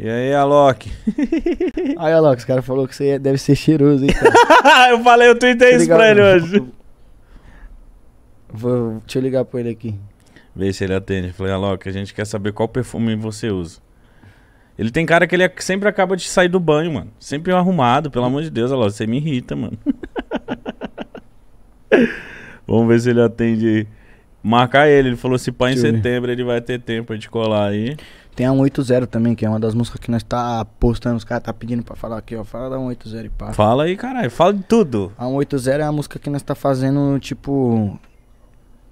E aí, Alok? Aí, Alok, os caras falaram que você deve ser cheiroso, hein, eu falei, eu tuitei isso pra ele hoje. Vou, deixa eu ligar pra ele aqui. Vê se ele atende. Falei, Alok, a gente quer saber qual perfume você usa. Ele tem cara que ele sempre acaba de sair do banho, mano. Sempre arrumado, pelo amor de Deus, Alok, você me irrita, mano. Vamos ver se ele atende aí. Marcar ele, ele falou se pá em setembro ele vai ter tempo de colar aí. Tem a 180 também, que é uma das músicas que nós tá postando. Os caras tá pedindo pra falar aqui, ó. Fala da 180 e pá. Fala aí, caralho, fala de tudo. A 180 é a música que nós tá fazendo, tipo.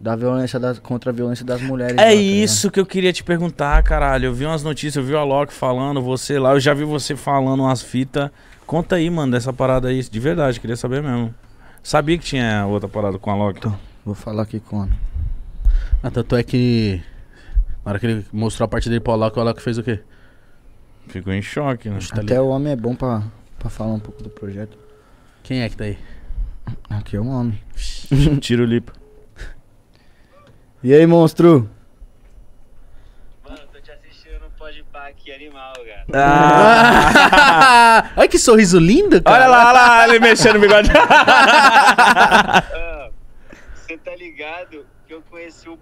Da violência das, contra a violência das mulheres. lá, tá É ligado? isso que eu queria te perguntar, caralho. Eu vi umas notícias, eu vi o Alok falando, você lá, eu já vi você falando umas fitas. Conta aí, mano, dessa parada aí, de verdade, queria saber mesmo. Sabia que tinha outra parada com o Alok. Tô. Vou falar aqui com a. Ah, tanto é que. Na hora que ele mostrou a parte dele pro Alok, o Alok fez o quê? Ficou em choque, né? Tá Até ali. o homem é bom pra, pra falar um pouco do projeto. Quem é que tá aí? Aqui é o homem. Tira o lipo. E aí, monstro? Mano, tô te assistindo no aqui, animal, cara. Ah. Olha que sorriso lindo, cara. olha lá, olha lá, ele mexendo o bigode. Ah, Você tá ligado que eu conheci o,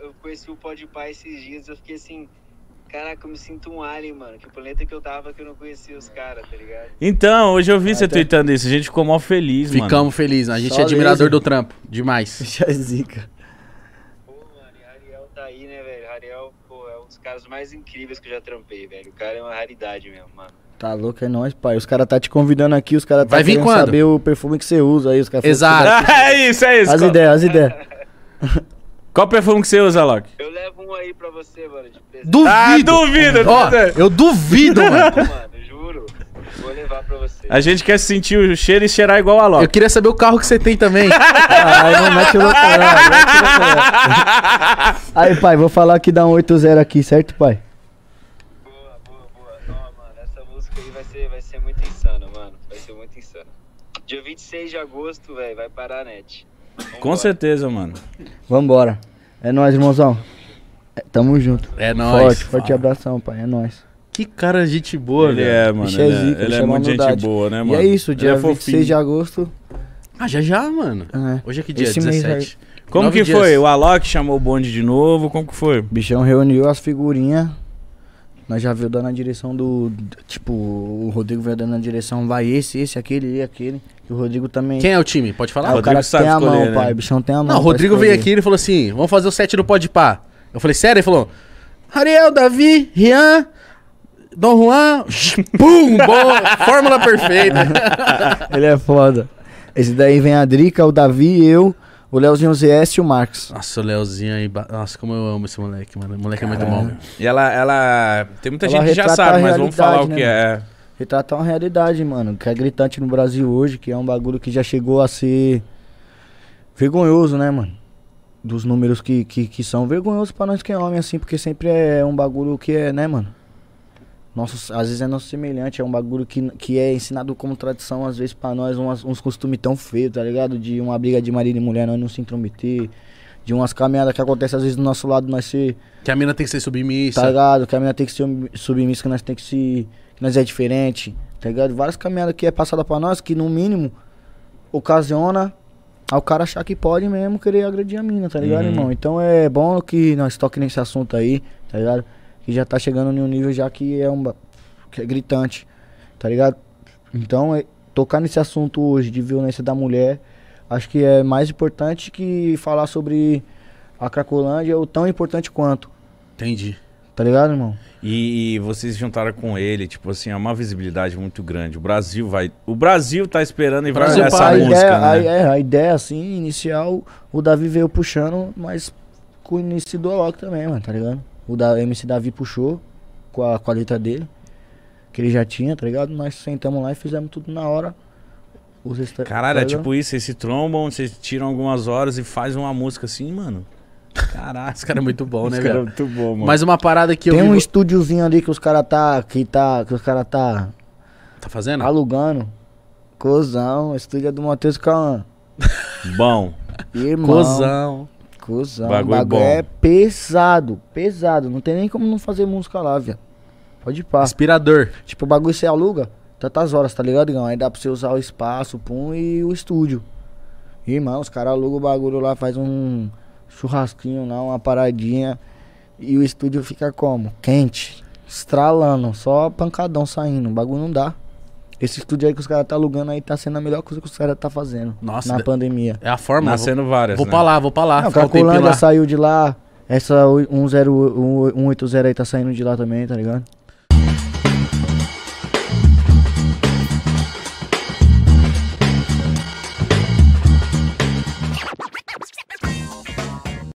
eu conheci o Pode Pá esses dias, eu fiquei assim, caraca, eu me sinto um alien, mano. Que planeta que eu tava que eu não conhecia os caras, tá ligado? então, hoje eu vi você Até- tweetando isso, a gente ficou mó feliz, mano. Ficamos felizes. A gente Só é admirador laser. do trampo. Demais. Já é zica. Pô, mano, e Ariel tá aí, né, velho? Ariel, pô, é um dos caras mais incríveis que eu já trampei, velho. O cara é uma raridade mesmo, mano. Tá louco, é nóis, pai. Os caras tá te convidando aqui, os caras tá Vai vir querendo quando? saber o perfume que você usa aí. Os caras Exato. você é isso, é isso. As ideias, as ideias. qual perfume que você usa, Alok? Eu levo um aí pra você, mano, de presente. Duvido. Ah, duvido. Ó, eu duvido, mano. Mano, juro. Vou levar pra você. A gente quer sentir o cheiro e cheirar igual a Eu Alok. queria saber o carro que você tem também. Aí não mete o louco, não, não. Aí, pai, vou falar aqui dá um 80 aqui, certo, pai? Boa, boa, boa. Ó, mano, essa música aí vai ser, vai ser muito insana, mano. Vai ser muito insana. Dia 26 de agosto, velho, vai parar a net. Com certeza, mano. Vambora. É nóis, irmãozão. É, tamo junto. É nóis. Forte, forte abração, pai. É nóis. Que cara gente boa, ele velho. é, mano. Bicho é Ele é, zica, ele é chama muito gente boa, né, E mano? é isso, Ele dia é 26 de agosto. Ah, já já, mano. É. Hoje é que dia? Esse mês 17. Como que dias. foi? O Alok chamou o bonde de novo? Como que foi? O bichão reuniu as figurinhas. Nós já veio dando a direção do. Tipo, o Rodrigo veio dando a direção, vai esse, esse, aquele e aquele. E o Rodrigo também. Quem é o time? Pode falar? Ah, o Rodrigo cara sabe tem a escolher, mão, né? pai. O bichão tem a mão. Não, o Rodrigo veio aqui e ele falou assim: vamos fazer o set do Pode Pá. Eu falei, sério? Ele falou: Ariel, Davi, Rian, Dom Juan, pum, bom, fórmula perfeita. Ele é foda. Esse daí vem a Drica, o Davi, eu, o Leozinho ZS e o Marcos. Nossa, o Leozinho aí, nossa, como eu amo esse moleque, mano. O moleque é muito bom. velho. E ela, ela. Tem muita Ela gente que já sabe, mas vamos falar o realidade, que né, é. Retratar uma realidade, mano, que é gritante no Brasil hoje, que é um bagulho que já chegou a ser vergonhoso, né, mano? Dos números que, que, que são vergonhosos pra nós que é homem, assim, porque sempre é um bagulho que é, né, mano? Nosso, às vezes é nosso semelhante, é um bagulho que, que é ensinado como tradição, às vezes pra nós, umas, uns costumes tão feios, tá ligado? De uma briga de marido e mulher, nós não se intrometer, de umas caminhadas que acontecem às vezes do nosso lado, nós ser Que a mina tem que ser submissa. Tá ligado? Que a menina tem que ser submissa, que nós tem que se. que nós é diferente. Tá ligado? Várias caminhadas que é passada pra nós que no mínimo ocasiona ao cara achar que pode mesmo querer agredir a mina, tá ligado, Uhum. irmão? Então é bom que nós toquemos nesse assunto aí, tá ligado? Que já tá chegando em um nível já que é um. que é gritante, tá ligado? Então, é, tocar nesse assunto hoje de violência da mulher, acho que é mais importante que falar sobre a Cracolândia, ou tão importante quanto, Entendi. tá ligado, irmão? E, e vocês juntaram com ele, tipo assim, é uma visibilidade muito grande. O Brasil vai. O Brasil tá esperando e vai olhar essa a música, ideia, a, né? é, a ideia, assim, inicial, o Davi veio puxando, mas com o início do Alok também, mano, tá ligado? O da, MC Davi puxou com a, com a letra dele, que ele já tinha, tá ligado? Nós sentamos lá e fizemos tudo na hora. Os resta- Caralho, tá é ligado? tipo isso, vocês se trombam, vocês tiram algumas horas e faz uma música assim, mano. Caralho, Esse cara é muito bom, né, esse cara é velho? muito bom, mano. Mas uma parada que eu Tem um estúdiozinho ali que os caras tá, que tá, que os caras tá Tá fazendo? alugando. Cozão, estúdio é do Matheus Cauã. Bom. Irmão. Cozão. Cusão, Bagulho o bagulho bom. é pesado, pesado. Não tem nem como não fazer música lá, viado. Pode ir pá. Inspirador. Tipo, o bagulho você aluga tantas horas, tá ligado, Igão? Aí dá pra você usar o espaço, o pum e o estúdio. Irmão, os caras alugam o bagulho lá, faz um churrasquinho lá, uma paradinha. E o estúdio fica como? Quente, estralando, só pancadão saindo. O bagulho não dá. Esse estúdio aí que os caras tá alugando aí tá sendo a melhor coisa que os caras tá fazendo Nossa, na de- pandemia. É a forma. Nascendo várias. Vou né? pra lá, vou pra lá. Não, um lá. saiu de lá. Essa 180 aí tá saindo de lá também, tá ligado?